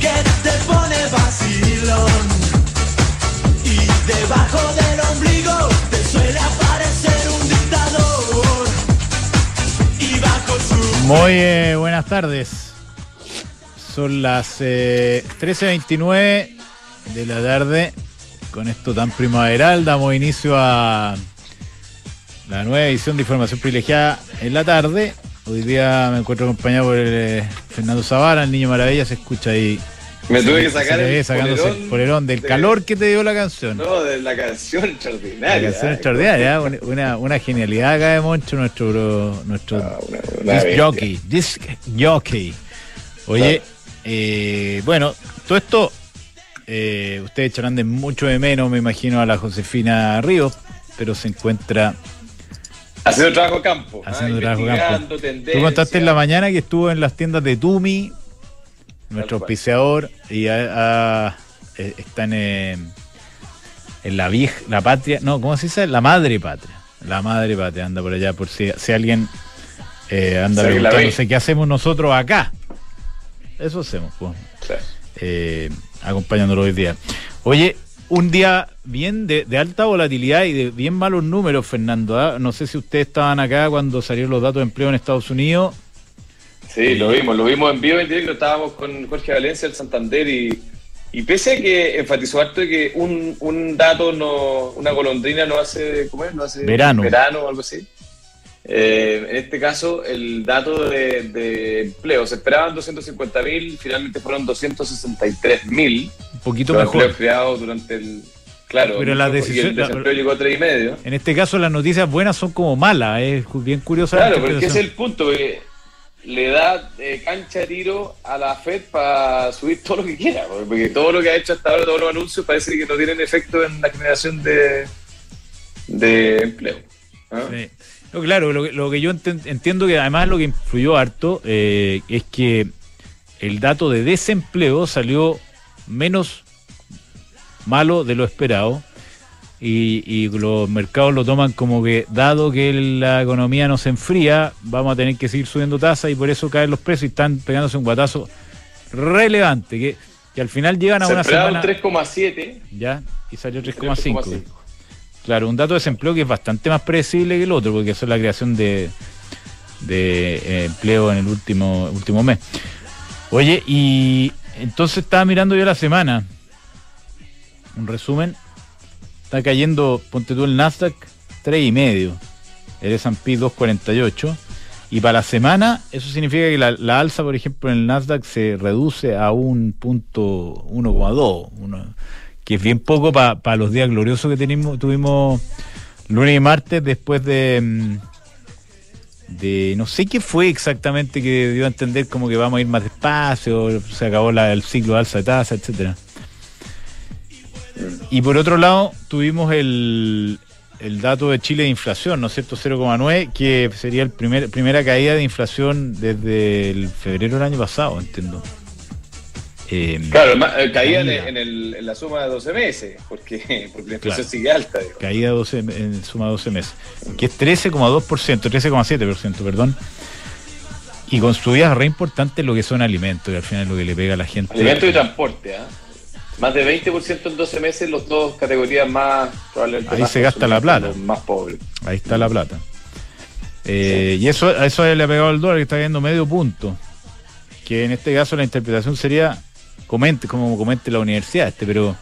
que te pone vacilón. Y debajo del ombligo te suele aparecer un dictador. Y bajo su. Muy eh, buenas tardes. Son las eh, 13.29 de la tarde. Con esto tan primaveral damos inicio a la nueva edición de Información Privilegiada en la tarde. Hoy día me encuentro acompañado por eh, Fernando Zavara, el niño maravilla, se escucha ahí. Me tuve que sacar el sacándose el polerón polerón del de- calor que te dio la canción. No, de la canción La extraordinaria. canción ¿eh? extraordinaria, una, una, una genialidad acá de Moncho, nuestro, bro- nuestro Ah, una- disc jockey, disc jockey. Oye, eh, bueno, todo esto, eh, ustedes echarán de mucho de menos, me imagino, a la Josefina Ríos, pero se encuentra Haciendo trabajo campo. haciendo ah, trabajo campo. Tú contaste en la mañana que estuvo en las tiendas de Tumi, nuestro auspiciador, y ha- eh, está en, eh, en la vieja, la patria, no, ¿cómo se dice? La madre patria. La madre patria anda por allá, por si, si alguien eh, anda preguntándose qué hacemos nosotros acá. Eso hacemos, pues, Claro. eh, acompañándolo hoy día. Oye, un día bien de, de alta volatilidad y de bien malos números, Fernando. ¿ah? No sé si ustedes estaban acá cuando salieron los datos de empleo en Estados Unidos. Sí, lo vimos, lo vimos en vivo en directo, estábamos con Jorge Valencia, el Santander, y, y pese a que enfatizó harto de que un, un dato, no una golondrina no hace, ¿cómo es? No hace Verano. verano o algo así. Eh, en este caso, el dato de, de empleo, se esperaban 250 mil, finalmente fueron 263 mil. Un poquito Los mejor. creados durante el... Claro, Pero la y el la- desempleo llegó a 3,5 y medio. En este caso las noticias buenas son como malas. Es bien curiosa. la Claro, porque ese es el punto, que le da eh, cancha de tiro a la Fed para subir todo lo que quiera, porque todo lo que ha hecho hasta ahora, todos los anuncios, parece que no tienen efecto en la generación de, de empleo. ¿ah? Sí. No, claro, lo que, lo que yo entiendo que además lo que influyó harto eh, es que el dato de desempleo salió menos malo de lo esperado y, y los mercados lo toman como que dado que la economía no se enfría, vamos a tener que seguir subiendo tasas y por eso caen los precios y están pegándose un guatazo relevante que, que al final llegan a Se una semana 3,7. ya y salió 3,5. 3,5. Claro, un dato de desempleo que es bastante más predecible que el otro, porque eso es la creación de, de eh, empleo en el último, último mes. Oye, y entonces estaba mirando yo la semana. Un resumen. Está cayendo, ponte tú el Nasdaq, 3,5. El S&P 2,48. Y para la semana, eso significa que la, la alza, por ejemplo, en el Nasdaq se reduce a un punto 1,2. Que es bien poco para los días gloriosos que tenemos, tuvimos lunes y martes después de, mm, de no sé qué fue exactamente que dio a entender como que vamos a ir más despacio, se acabó la- el ciclo de alza de tasa, etcétera. Y por otro lado, tuvimos el, el dato de Chile de inflación, ¿no es cierto? 0,9, que sería la primer, primera caída de inflación desde el febrero del año pasado, entiendo. Eh, Claro, eh, caía en, Caída. en el- en la suma de 12 meses, porque, porque la inflación Claro. sigue alta. digo. caída 12, en suma de 12 meses, que es 13,2%, 13,7%, perdón. Y con subidas re importantes lo que son alimentos, que al final es lo que le pega a la gente. Alimentos y transporte, ¿ah? Más de 20% en 12 meses, los dos categorías más probablemente Ahí más se gasta la plata. más pobres. Ahí está la plata. Eh, Y eso, a eso le ha pegado el dólar, que está cayendo medio punto. Que en este caso la interpretación sería, comente, como comente la universidad, este, pero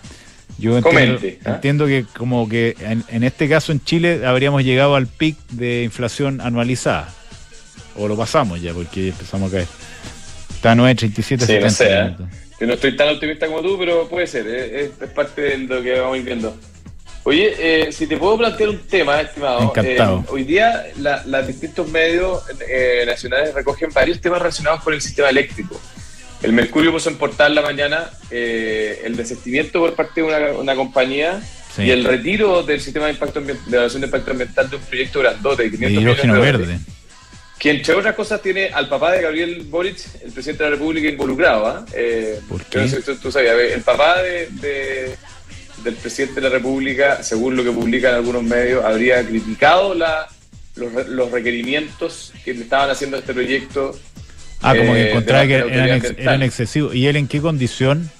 yo entiendo, Comente, ¿ah? entiendo que como que en, en este caso en Chile habríamos llegado al pic de inflación anualizada. O lo pasamos ya, porque empezamos a caer. Está a 9.37, Sí, no 70 sé, ¿eh? Yo no estoy tan optimista como tú, pero puede ser, eh, es, parte de lo que vamos viendo. Oye, eh, si te puedo plantear un tema, estimado. Encantado. eh, hoy día la- los distintos medios eh, nacionales recogen varios temas relacionados con el sistema eléctrico. El Mercurio puso en portal la mañana eh, el desistimiento por parte de una, una compañía Sí. y el retiro del sistema de impacto de evaluación de impacto ambiental de un proyecto grandote de De 500 hidrógeno millones de dólares, verde. que entre otras cosas tiene al papá de Gabriel Boric, el presidente de la República, involucrado. ¿ah? Eh, ¿Por yo no qué? sé tú, tú sabías, el papá de, de- del presidente de la República, según lo que publican algunos medios, habría criticado la, los, los requerimientos que le estaban haciendo a este proyecto Ah, como que eh, encontraba que eran, ex- eran excesivos. ¿Y él en qué condición?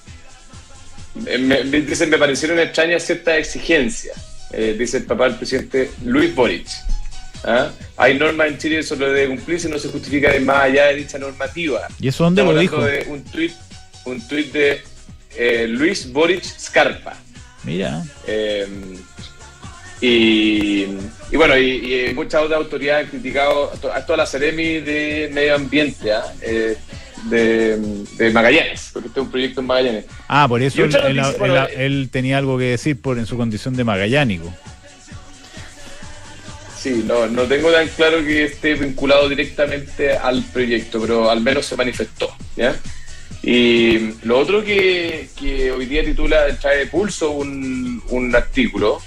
Eh, me, me- dicen, me parecieron extrañas ciertas exigencias, eh, dice el papá del presidente Luis Boric. ¿Ah? Hay normas en Chile, eso lo debe cumplirse, no se justifica de más allá de dicha normativa. ¿Y eso dónde Estamos lo dijo? de un tuit un tuit de eh, Luis Boric Scarpa. Mira. Y, y bueno, y, y muchas otras autoridades han criticado a to- a toda la Ceremi de Medio Ambiente ¿ah? Eh, de, de Magallanes, porque este es un proyecto en Magallanes. Ah, por eso él, él tenía algo que decir por en su condición de magallánico. Sí, no, no tengo tan claro que esté vinculado directamente al proyecto, pero al menos se manifestó. ¿ya? Y lo otro que, que hoy día titula, trae pulso un, un artículo,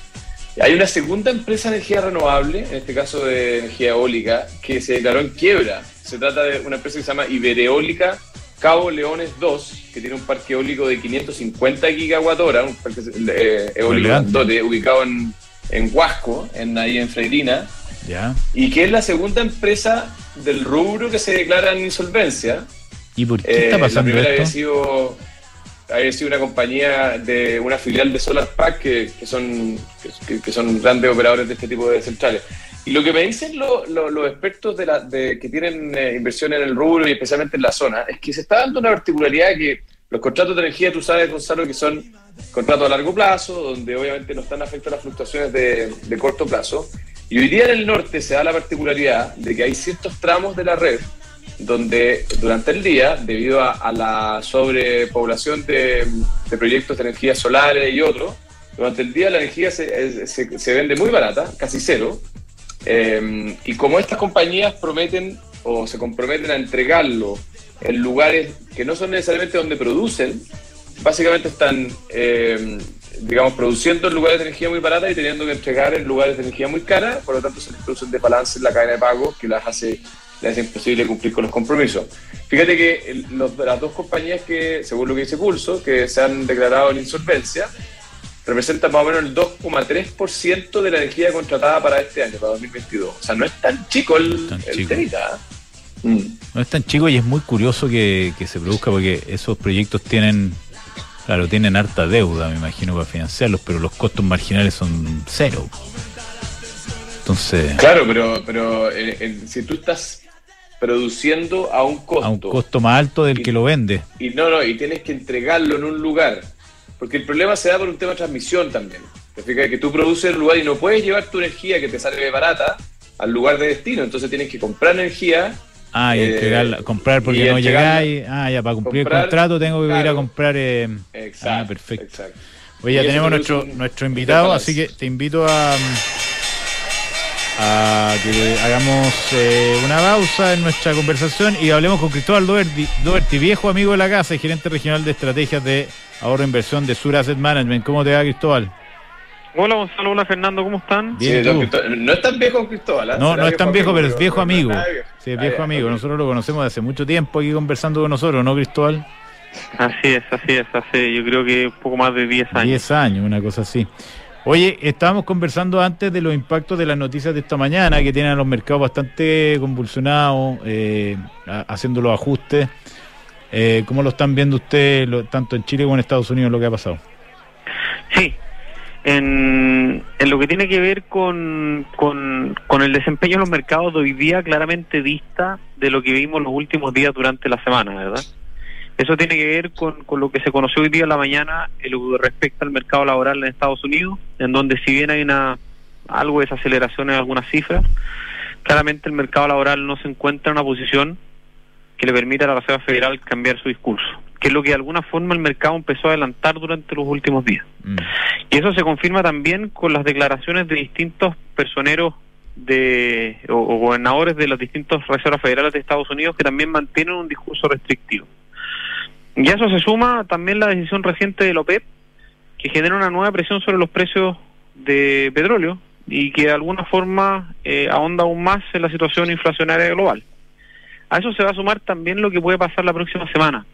hay una segunda empresa de energía renovable, en este caso de energía eólica, que se declaró en quiebra. Se trata de una empresa que se llama Ibereólica Cabo Leones 2, que tiene un parque eólico de 550 gigawatt hora, un parque eh, eólico ubicado en, en Huasco, en, ahí en Freirina, ¿Ya? y que es la segunda empresa del rubro que se declara en insolvencia. ¿Y por qué Eh, está la pasando primera había esto? sido, había sido una compañía de una filial de SolarPack que, que son, que, son grandes operadores de este tipo de centrales. Y lo que me dicen lo- los expertos de la, de, que tienen eh, inversión en el rubro y especialmente en la zona es que se está dando una particularidad que los contratos de energía, tú sabes, Gonzalo, que son contratos a largo plazo, donde obviamente no están afectadas las fluctuaciones de, de corto plazo. Y hoy día en el norte se da la particularidad de que hay ciertos tramos de la red donde durante el día, debido a, a la sobrepoblación de, de proyectos de energía solares y otros, durante el día la energía se, se- se vende muy barata, casi cero, eh, y como estas compañías prometen o se comprometen a entregarlo en lugares que no son necesariamente donde producen, básicamente están, eh, digamos, produciendo en lugares de energía muy barata y teniendo que entregar en lugares de energía muy cara, por lo tanto se les produce un desbalance en la cadena de pago que las hace, les hace imposible cumplir con los compromisos. Fíjate que el- los- las dos compañías que, según lo que dice Pulso, que se han declarado en insolvencia, representan más o menos el 2,3% de la energía contratada para este año, para 2022. O sea, no es tan chico el, Tan el chico. ¿eh? Mm. No es tan chico y es muy curioso que, que se produzca porque esos proyectos tienen, claro, tienen harta deuda, me imagino, para financiarlos, pero los costos marginales son cero. Entonces, Claro, pero, pero eh, eh, si tú estás produciendo a un costo, a un costo más alto del que lo vende. y no, no, y tienes que entregarlo en un lugar, porque el problema se da por un tema de transmisión también. Te fijas que tú produces en el lugar y no puedes llevar tu energía que te sale barata al lugar de destino, entonces tienes que comprar energía. Ah, y eh, entregarla- comprar porque y no llegáis. Ah, ya, para cumplir comprar, el contrato tengo que ir a comprar. eh, Exacto. ah, perfecto. exacto. Oye, ya tenemos nuestro, un- nuestro invitado, así que te invito a, a que hagamos eh, una pausa en nuestra conversación y hablemos con Cristóbal Doherty, Doherty, viejo amigo de la casa y gerente regional de estrategias de ahorro e inversión de Sur Asset Management. ¿Cómo te va, Cristóbal? Hola Gonzalo, hola Fernando, ¿cómo están? Bien, Sí, no es tan viejo Cristóbal. ¿ah? No, no es tan viejo, pero es viejo amigo. Sí, es Ah, viejo amigo. Nosotros lo conocemos de hace mucho tiempo aquí conversando con nosotros, ¿no, Cristóbal? Así es, así es, hace yo creo que un poco más de 10 años. 10 años, una cosa así. Oye, estábamos conversando antes de los impactos de las noticias de esta mañana, que tienen a los mercados bastante convulsionados, eh, haciendo los ajustes. Eh, ¿Cómo lo están viendo ustedes, tanto en Chile como en Estados Unidos, lo que ha pasado? Sí, en, lo que tiene que ver con, con, con el desempeño de los mercados de hoy día, claramente dista de lo que vimos los últimos días durante la semana, ¿verdad? Eso tiene que ver con, con lo que se conoció hoy día en la mañana en lo que respecta al mercado laboral en Estados Unidos, en donde si bien hay una algo de desaceleración en algunas cifras, claramente el mercado laboral no se encuentra en una posición que le permita a la Reserva Federal cambiar su discurso, que es lo que de alguna forma el mercado empezó a adelantar durante los últimos días. Mm. Y eso se confirma también con las declaraciones de distintos personeros de o, o gobernadores de las distintas reservas federales de Estados Unidos que también mantienen un discurso restrictivo. Y a eso se suma también la decisión reciente de la OPEP que genera una nueva presión sobre los precios de petróleo y que de alguna forma eh, ahonda aún más en la situación inflacionaria global. A eso se va a sumar también lo que puede pasar la próxima semana,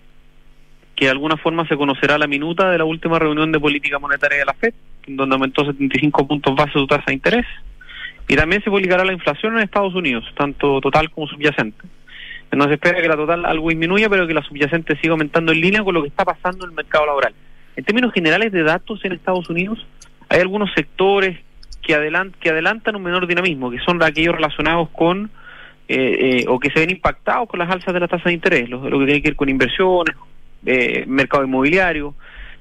que de alguna forma se conocerá la minuta de la última reunión de política monetaria de la FED, donde aumentó 75 puntos base su tasa de interés, y también se publicará la inflación en Estados Unidos, tanto total como subyacente. No se espera que la total algo disminuya, pero que la subyacente siga aumentando en línea con lo que está pasando en el mercado laboral. En términos generales de datos en Estados Unidos, hay algunos sectores que, adelant que adelantan un menor dinamismo, que son aquellos relacionados con eh, eh, o que se ven impactados con las alzas de la tasa de interés, lo, lo que tiene que ver con inversiones, eh, mercado inmobiliario,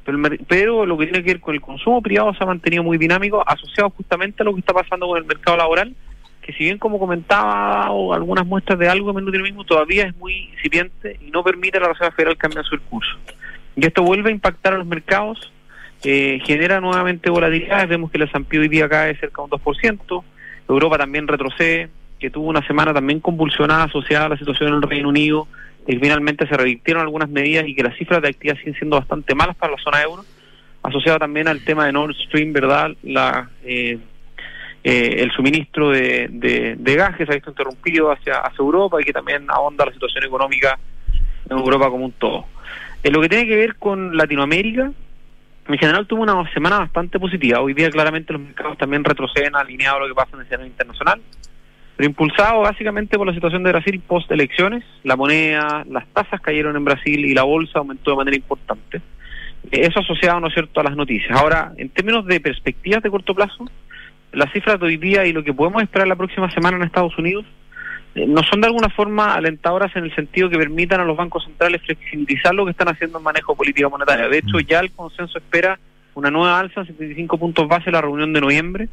pero, pero, lo que tiene que ver con el consumo privado se ha mantenido muy dinámico, asociado justamente a lo que está pasando con el mercado laboral, que si bien como comentaba o algunas muestras de algo de menú dinamismo todavía es muy incipiente y no permite a la Reserva Federal cambiar su curso. Y esto vuelve a impactar a los mercados, eh, genera nuevamente volatilidades, vemos que el S&P hoy día cae cerca de un 2%, Europa también retrocede, que tuvo una semana también convulsionada asociada a la situación en el Reino Unido, y finalmente se revirtieron algunas medidas y que las cifras de actividad siguen siendo bastante malas para la zona euro, asociado también al tema de Nord Stream, ¿verdad? La, eh, eh, el suministro de, de, se ha visto interrumpido hacia, hacia Europa y que también ahonda la situación económica en Europa como un todo. En lo que tiene que ver con Latinoamérica, en general tuvo una semana bastante positiva. Hoy día claramente los mercados también retroceden alineado a lo que pasa en el escenario internacional pero impulsado básicamente por la situación de Brasil post elecciones, la moneda, las tasas cayeron en Brasil y la bolsa aumentó de manera importante. Eso asociado, ¿no es cierto?, a las noticias. Ahora, en términos de perspectivas de corto plazo, las cifras de hoy día y lo que podemos esperar la próxima semana en Estados Unidos eh, no son de alguna forma alentadoras en el sentido que permitan a los bancos centrales flexibilizar lo que están haciendo en manejo política monetaria. De hecho, ya el consenso espera una nueva alza, 75 puntos base en la reunión de noviembre,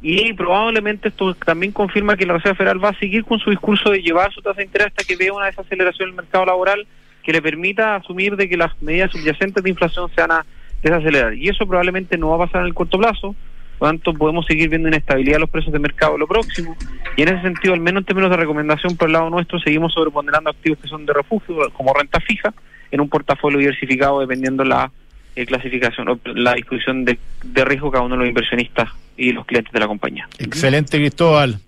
y probablemente esto también confirma que la Reserva Federal va a seguir con su discurso de llevar su tasa de interés hasta que vea una desaceleración en el mercado laboral que le permita asumir de que las medidas subyacentes de inflación se van a desacelerar. Y eso probablemente no va a pasar en el corto plazo, por lo tanto podemos seguir viendo inestabilidad en los precios de mercado en lo próximo. Y en ese sentido, al menos en términos de recomendación por el lado nuestro, seguimos sobreponderando activos que son de refugio, como renta fija, en un portafolio diversificado dependiendo la eh, clasificación o la discusión de, de riesgo cada uno de los inversionistas y los clientes de la compañía. Excelente, Cristóbal.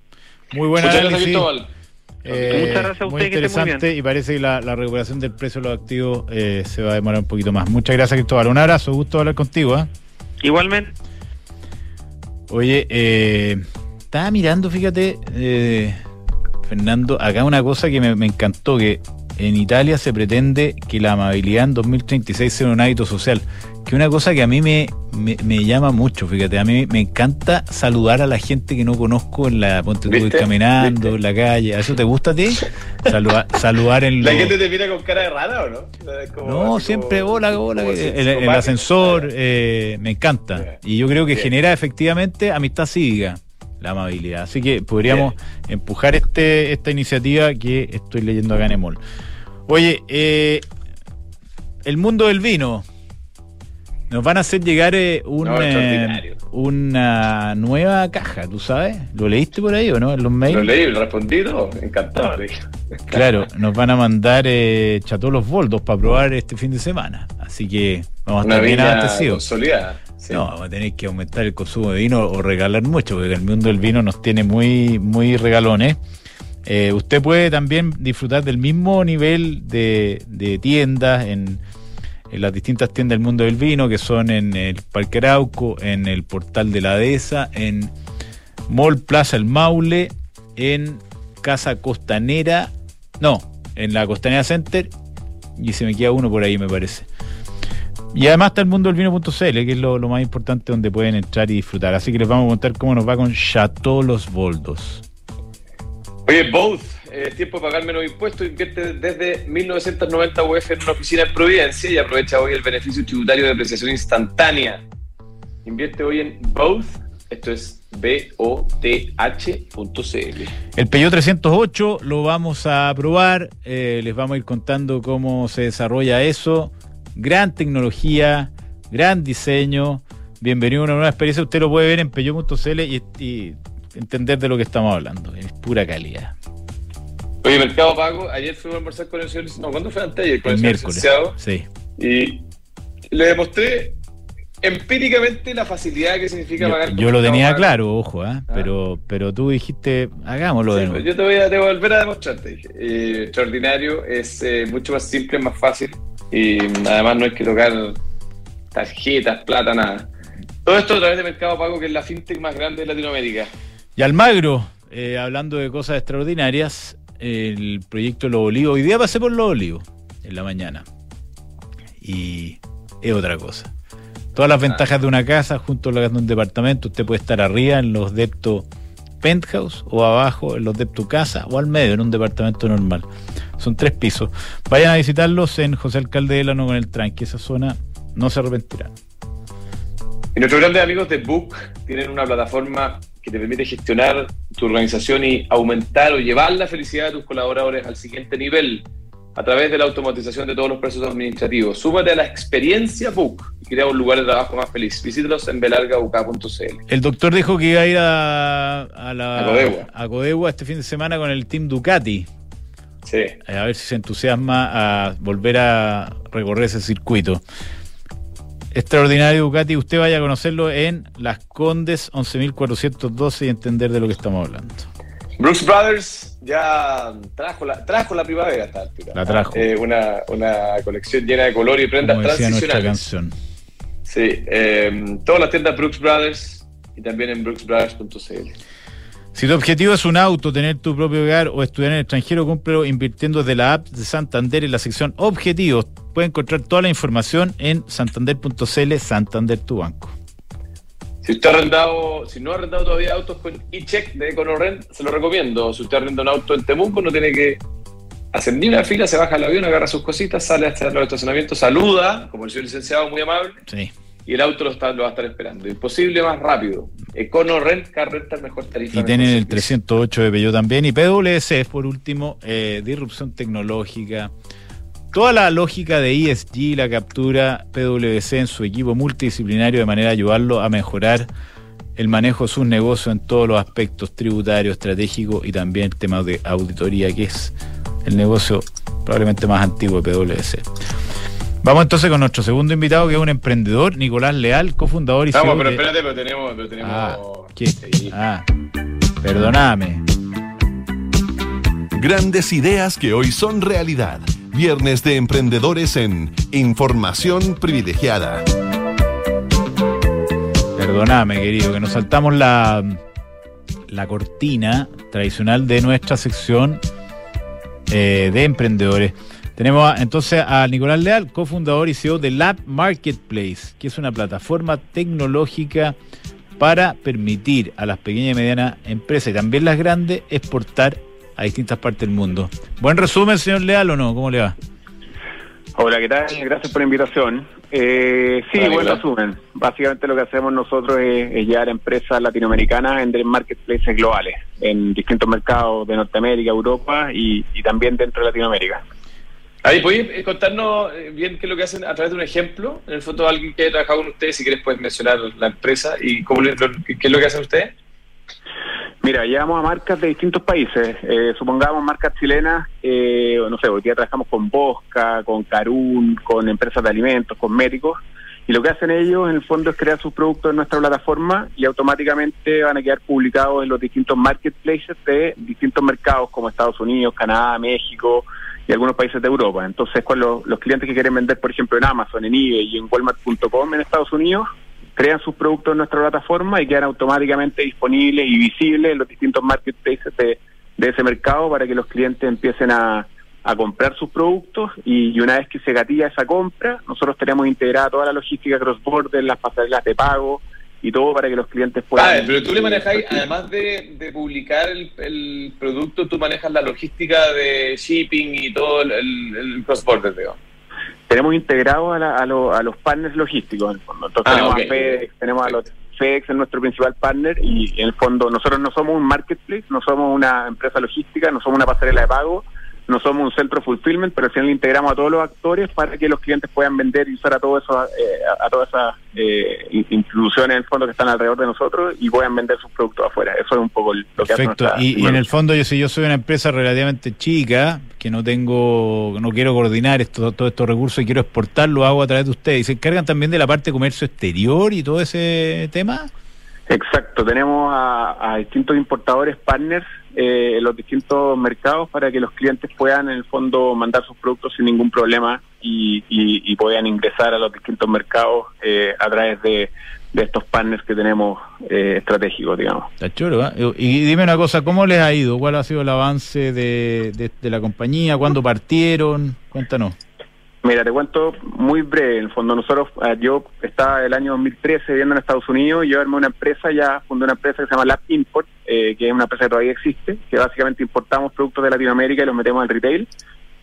Muy buena Muchas gracias, Cristóbal. Eh, Muchas gracias a usted, muy interesante y parece que la, recuperación del precio de los activos eh, se va a demorar un poquito más. Muchas gracias, Cristóbal. Un abrazo, gusto hablar contigo. ¿eh? Igualmente. Oye, eh, estaba mirando, fíjate, eh, Fernando, acá una cosa que me, me encantó, que en Italia se pretende que la amabilidad en 2036 sea un hábito social que una cosa que a mí me, me, llama mucho, fíjate, a mí me encanta saludar a la gente que no conozco en la Ponte caminando, en la calle. ¿A eso te gusta a ti? saludar en ¿La gente te mira con cara de rara o no? no, siempre hola, hola. El, ascensor eh, me encanta. Y yo creo que genera efectivamente amistad cívica la amabilidad. Así que podríamos empujar este esta iniciativa que estoy leyendo acá en Emol. Oye, eh, el mundo del vino. Nos van a hacer llegar eh, eh, una nueva caja, ¿tú sabes? ¿Lo leíste por ahí o no? En los mails. Lo leí, lo respondí, encantado. Claro, nos van a mandar eh, chatolos boldos para probar este fin de semana. Así que vamos a estar bien abastecidos. No, vamos a tener que aumentar el consumo de vino o regalar mucho, porque el mundo del vino nos tiene muy, muy regalones. usted puede también disfrutar del mismo nivel de, de tiendas en en las distintas tiendas del mundo del vino, que son en el Parque Arauco, en el Portal de la Dehesa, en Mall Plaza El Maule, en Casa Costanera, no, en la Costanera Center, y se me queda uno por ahí, me parece. Y además está el mundo del vino.cl, que es lo, más importante donde pueden entrar y disfrutar. Así que les vamos a contar cómo nos va con Chateau Los Boldos. Oye, both eh, tiempo de pagar menos impuestos, invierte desde 1990 UF en una oficina en Providencia y aprovecha hoy el beneficio tributario de apreciación instantánea. Invierte hoy en Both, esto es B-O-T-H.cl. El Peugeot 308 lo vamos a probar, eh, les vamos a ir contando cómo se desarrolla eso. Gran tecnología, gran diseño. Bienvenido a una nueva experiencia. Usted lo puede ver en Peugeot.cl y, y entender de lo que estamos hablando. Es pura calidad. Oye, Mercado Pago, ayer fuimos a almorzar con el señor No, ¿cuándo fue antes ayer? Con el, el miércoles. Sí. Y le demostré empíricamente la facilidad que significa yo, pagar. Yo lo tenía claro, ojo, ¿eh? pero, pero tú dijiste, hagámoslo de nuevo. Yo te voy a, volver a demostrarte. Dije. Eh, extraordinario, es eh, mucho más simple, más fácil y además no hay que tocar tarjetas, plata, nada. Todo esto a través de Mercado Pago, que es la fintech más grande de Latinoamérica. Y Almagro, eh, hablando de cosas extraordinarias, el proyecto Los Olivos. Hoy día pasé por Los Olivos en la mañana. Y es otra cosa. Todas las ventajas de una casa junto a las de un departamento. Usted puede estar arriba en los deptos penthouse o abajo en los deptos casa o al medio en un departamento normal. Son tres pisos. Vayan a visitarlos en José Alcalde de Lano con el tranque. Esa zona no se arrepentirán. Y nuestros grandes amigos de Book tienen una plataforma que te permite gestionar tu organización y aumentar o llevar la felicidad de tus colaboradores al siguiente nivel a través de la automatización de todos los procesos administrativos. Súmate a la experiencia Book y crea un lugar de trabajo más feliz. Visítalos en belargauk.cl. El doctor dijo que iba a ir a, a la A Codegua. a Codegua este fin de semana con el team Ducati. Sí. A ver si se entusiasma a volver a recorrer ese circuito. Extraordinario Ducati, usted vaya a conocerlo en Las Condes 11.412 y entender de lo que estamos hablando. Brooks Brothers ya trajo la, trajo la primavera a esta altura. La trajo. Eh, una, una colección llena de color y prendas Como decía transicionales. canción. Sí, eh, todas las tiendas Brooks Brothers y también en brooksbrothers.cl. Si tu objetivo es un auto, tener tu propio hogar o estudiar en el extranjero, cómpralo invirtiendo desde la app de Santander en la sección Objetivos. Puede encontrar toda la información en santander.cl, Santander tu banco. Si usted ha arrendado, si no ha arrendado todavía autos con e-check de EconoRent, se lo recomiendo. Si usted arrenda un auto en Temuco, no tiene que hacer ni una fila, se baja al avión, agarra sus cositas, sale hasta el estacionamiento, saluda, como el señor licenciado, muy amable, Sí. Y el auto lo, está- lo va a estar esperando. Imposible más rápido. EconoRent, Car Rental, mejor tarifa. Y tienen el servicio. 308 de Peugeot también. Y PwC, por último, eh, disrupción tecnológica. Toda la lógica de ESG la captura PwC en su equipo multidisciplinario de manera de ayudarlo a mejorar el manejo de sus negocios en todos los aspectos tributarios, estratégicos y también el tema de auditoría, que es el negocio probablemente más antiguo de PwC. Vamos entonces con nuestro segundo invitado, que es un emprendedor, Nicolás Leal, cofundador y Vamos, CEO pero de- espérate, pero tenemos. Pero tenemos Ah. Ah, perdóname. Grandes ideas que hoy son realidad. Viernes de emprendedores en Información Privilegiada. Perdóname, querido, que nos saltamos la, la cortina tradicional de nuestra sección eh, de emprendedores. Tenemos a- entonces a Nicolás Leal, cofundador y CEO de Lab Marketplace, que es una plataforma tecnológica para permitir a las pequeñas y medianas empresas y también las grandes exportar a distintas partes del mundo. Buen resumen, señor Leal, ¿o no? ¿Cómo le va? Hola, ¿qué tal? Gracias por la invitación. Eh, sí, Hola, buen Nicolás. resumen. Básicamente lo que hacemos nosotros es, es llevar a empresas latinoamericanas a vender en marketplaces globales, en distintos mercados de Norteamérica, Europa y, y también dentro de Latinoamérica. Ahí, ¿podéis contarnos eh, bien qué es lo que hacen a través de un ejemplo? En el fondo, alguien que haya trabajado con ustedes, si quieres, puedes mencionar la empresa y cómo lo- qué es lo que hacen ustedes. Mira, llevamos a marcas de distintos países. Eh, supongamos marcas chilenas, eh, no sé, hoy día trabajamos con Bosca, con Carún, con empresas de alimentos, cosméticos. Y lo que hacen ellos, en el fondo, es crear sus productos en nuestra plataforma y automáticamente van a quedar publicados en los distintos marketplaces de distintos mercados como Estados Unidos, Canadá, México y algunos países de Europa. Entonces, con los, clientes que quieren vender, por ejemplo, en Amazon, en eBay y en Walmart.com en Estados Unidos, crean sus productos en nuestra plataforma y quedan automáticamente disponibles y visibles en los distintos marketplaces de, de ese mercado para que los clientes empiecen a, a comprar sus productos y, y una vez que se gatilla esa compra, nosotros tenemos integrada toda la logística cross-border, las pasarelas de pago y todo para que los clientes puedan... Ah, pero tú le manejáis, además de, de publicar el, el producto, tú manejas la logística de shipping y todo el, el, cross-border, digo. tenemos integrados a, la- a, lo- a los partners logísticos en el fondo. Entonces Ah, tenemos a FedEx, tenemos a los FedEx es nuestro principal partner y en el fondo nosotros no somos un marketplace, no somos una empresa logística, no somos una pasarela de pago, no somos un centro fulfillment, pero al final integramos a todos los actores para que los clientes puedan vender y usar a todo eso, eh, a, a todas esas eh, in- instituciones en el fondo que están alrededor de nosotros y puedan vender sus productos afuera. Eso es un poco lo que hace Perfecto. nuestra- Y, y en el fondo, yo si yo soy una empresa relativamente chica, que no tengo, no quiero coordinar esto, todos estos recursos y quiero exportar, lo hago a través de ustedes. ¿Y se encargan también de la parte de comercio exterior y todo ese tema? Exacto, tenemos a, a distintos importadores partners eh, los distintos mercados para que los clientes puedan en el fondo mandar sus productos sin ningún problema y, y, puedan ingresar a los distintos mercados eh, a través de, de estos partners que tenemos eh, estratégicos, digamos. Está choro, ¿eh? Y dime una cosa, ¿cómo les ha ido? ¿Cuál ha sido el avance de, de la compañía? ¿Cuándo partieron? Cuéntanos. Mira, te cuento muy breve. En el fondo, nosotros, eh, yo estaba el año 2013 viviendo en Estados Unidos y yo armé una empresa, ya fundé una empresa que se llama Lab Import, eh, que es una empresa que todavía existe, que básicamente importamos productos de Latinoamérica y los metemos al retail.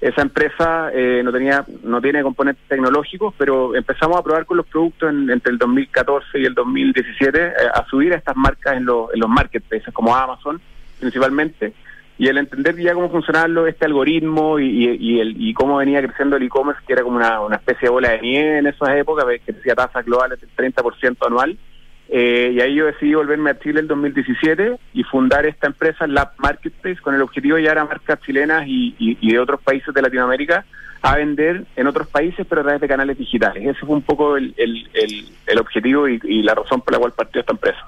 Esa empresa eh, no tenía no tiene componentes tecnológicos, pero empezamos a probar con los productos en- entre el 2014 y el 2017 eh, a subir a estas marcas en, los en los marketplaces como Amazon principalmente y el entender ya cómo funcionaba este algoritmo y, y, el, y cómo venía creciendo el e-commerce, que era como una, una especie de bola de nieve en esas épocas, que crecía tasas globales del 30% anual. Eh, y ahí yo decidí volverme a Chile el 2017 y fundar esta empresa, Lab Marketplace, con el objetivo de llevar a marcas chilenas y, y- de otros países de Latinoamérica a vender en otros países, pero a través de canales digitales. Ese fue un poco el, el, el, el objetivo y, y la razón por la cual partió esta empresa.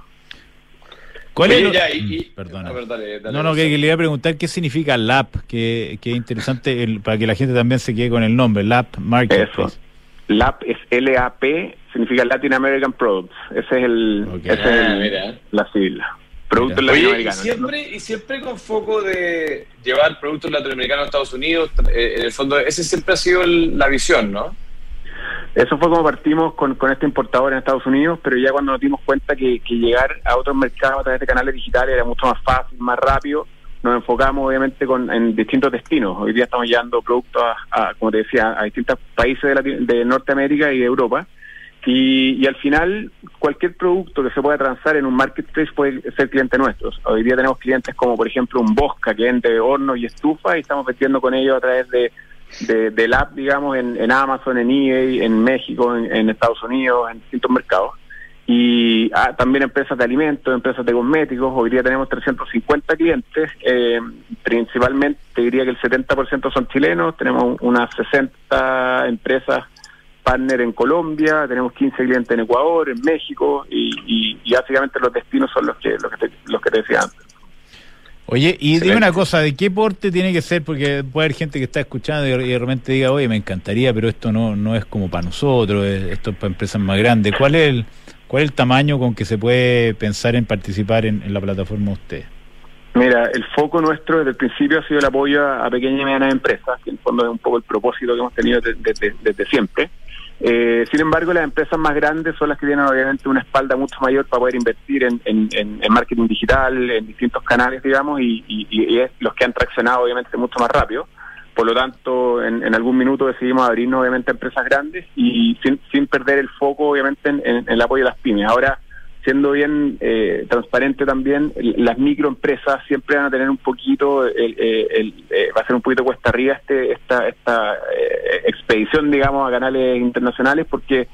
¿Cuál Oye, es ya, y- y- Mm, Perdona. a ver, dale, dale, no, no, que, que le iba a preguntar qué significa LAP, que, que es interesante el- para que la gente también se quede con el nombre, LAP Marketplace. Eso. LAP es L-A-P, significa Latin American Products. Ese es el, Ok. ese es Ah, el- mira. la sigla. Productos Mira. Oye, y latinoamericanos. siempre, y siempre con foco de llevar productos latinoamericanos a Estados Unidos, eh, en el fondo, ese siempre ha sido el- la visión, ¿no? Eso fue como partimos con, con este importador en Estados Unidos, pero ya cuando nos dimos cuenta que, llegar a otros mercados a través de canales digitales era mucho más fácil, más rápido, nos enfocamos obviamente con, en distintos destinos. Hoy día estamos llevando productos, a, como te decía, a distintos países de, Lati- de Norteamérica y de Europa. Y, y al final, cualquier producto que se pueda transar en un marketplace puede ser cliente nuestro. Hoy día tenemos clientes como, por ejemplo, un Bosca que vende hornos y estufas y estamos vendiendo con ellos a través de, de, del app, digamos, en, en Amazon, en eBay, en México, en, Estados Unidos, en distintos mercados. Y ah, también empresas de alimentos, empresas de cosméticos. Hoy día tenemos 350 clientes. eh, principalmente, te diría que el 70% son chilenos. Tenemos unas 60 empresas partner en Colombia, tenemos 15 clientes en Ecuador, en México, y básicamente los destinos son los que, los que, te, los que te decía antes. Oye, y dime una cosa, ¿de qué porte tiene que ser? Porque puede haber gente que está escuchando y, y de repente diga, oye, me encantaría, pero esto no, no es como para nosotros, es- esto es para empresas más grandes. ¿Cuál es el, cuál es el tamaño con que se puede pensar en participar en, en la plataforma de ustedes? Mira, el foco nuestro desde el principio ha sido el apoyo a, a pequeñas y medianas empresas, que en el fondo es un poco el propósito que hemos tenido desde, desde- desde siempre. Eh, sin embargo, las empresas más grandes son las que tienen obviamente una espalda mucho mayor para poder invertir en, en- marketing digital, en distintos canales, digamos, y, y- es los que han traccionado obviamente mucho más rápido. Por lo tanto, en, en algún minuto decidimos abrirnos obviamente a empresas grandes y sin, sin perder el foco obviamente en, el apoyo a las pymes. Ahora, siendo bien eh, transparente también, el- las microempresas siempre van a tener un poquito, el, eh, el- eh, va a ser un poquito cuesta arriba este, esta, esta eh, expedición, digamos, a canales internacionales, porque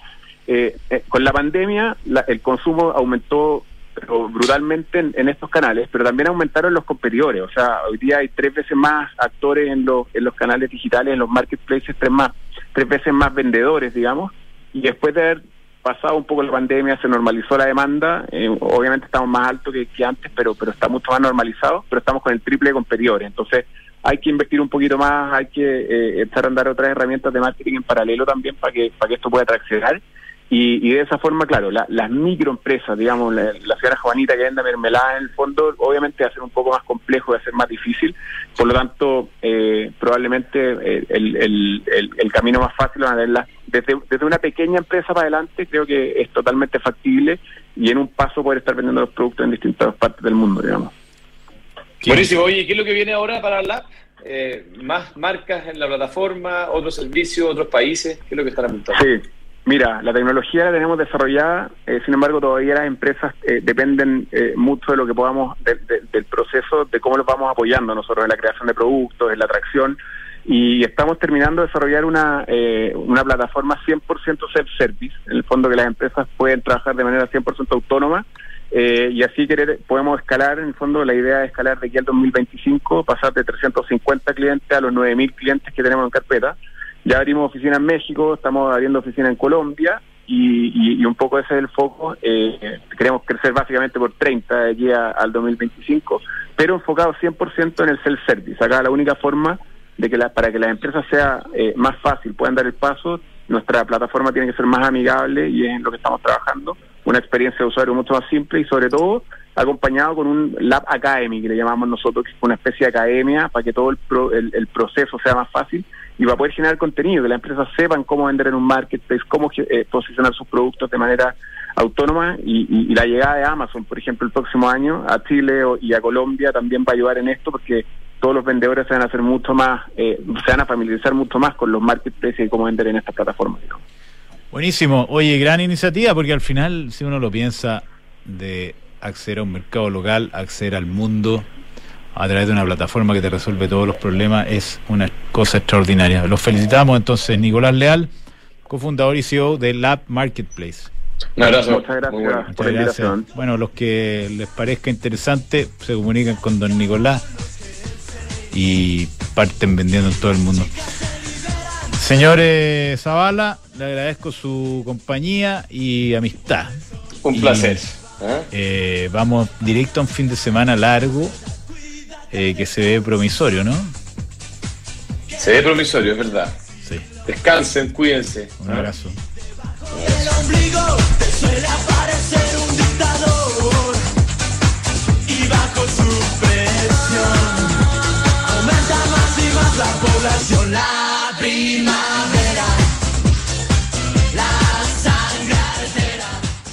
eh, eh, con la pandemia la- el consumo aumentó pero brutalmente en, en estos canales, pero también aumentaron los competidores. O sea, hoy día hay tres veces más actores en los, en los canales digitales, en los marketplaces, tres, más, tres veces más vendedores, digamos. Y después de haber pasado un poco la pandemia, se normalizó la demanda. eh, obviamente estamos más altos que, que antes, pero, pero está mucho más normalizado, pero estamos con el triple de competidores. Entonces, hay que invertir un poquito más, hay que eh, echar a andar otras herramientas de marketing en paralelo también para que, para que esto pueda traccionar. Y, y de esa forma, claro, la- las microempresas, digamos, la, la señora Juanita que venda mermelada en el fondo, obviamente va a ser un poco más complejo, va a ser más difícil. Por lo tanto, eh, probablemente eh, el, el, el, el camino más fácil van a desde, desde una pequeña empresa para adelante, creo que es totalmente factible y en un paso poder estar vendiendo los productos en distintas partes del mundo, digamos. Buenísimo. Oye, ¿qué es lo que viene ahora para Lab? Eh, ¿Más marcas en la plataforma, otros servicios, otros países? ¿Qué es lo que están apuntando? Sí, mira, la tecnología la tenemos desarrollada, eh, sin embargo todavía las empresas eh, dependen eh, mucho de lo que podamos, de- de- del proceso, de cómo los vamos apoyando nosotros en la creación de productos, en la atracción, y estamos terminando de desarrollar una, una plataforma 100% self-service, en el fondo que las empresas pueden trabajar de manera 100% autónoma, y así querer podemos escalar, en el fondo la idea es escalar de aquí al 2025, pasar de 350 clientes a los 9.000 clientes que tenemos en carpeta. Ya abrimos oficina en México, estamos abriendo oficina en Colombia y, y- y un poco ese es el foco. Eh, queremos crecer básicamente por 30 de aquí a- al 2025, pero enfocado 100% en el self-service. Acá la única forma de que la- para que las empresas sea eh, más fácil, puedan dar el paso, nuestra plataforma tiene que ser más amigable y es en lo que estamos trabajando. Una experiencia de usuario mucho más simple y sobre todo acompañado con un Lab Academy, que le llamamos nosotros, que es una especie de academia para que todo el, pro- el, el proceso sea más fácil y para poder generar contenido, que las empresas sepan cómo vender en un marketplace, cómo eh, posicionar sus productos de manera autónoma y la llegada de Amazon, por ejemplo, el próximo año a Chile o- y a Colombia también va a ayudar en esto porque todos los vendedores se van a hacer mucho más, eh, se van a familiarizar mucho más con los marketplaces y cómo vender en estas plataformas. digamos. Buenísimo. Oye, gran iniciativa porque al final, si uno lo piensa, de acceder a un mercado local, acceder al mundo a través de una plataforma que te resuelve todos los problemas, es una cosa extraordinaria. Los felicitamos entonces, Nicolás Leal, cofundador y CEO de Lab Marketplace. Un abrazo. Muchas gracias. Muy bueno. Por Muchas la gracias. invitación. Bueno, los que les parezca interesante se comunican con don Nicolás y parten vendiendo en todo el mundo. Señores Zavala, le agradezco su compañía y amistad. Un Y, placer. ¿eh? eh, vamos directo a un fin de semana largo eh, que se ve promisorio, ¿no? Se ve promisorio, es verdad. Sí. Descansen, cuídense. Un abrazo. el ombligo te suele aparecer un dictador y bajo su presión aumenta más y más la población la primavera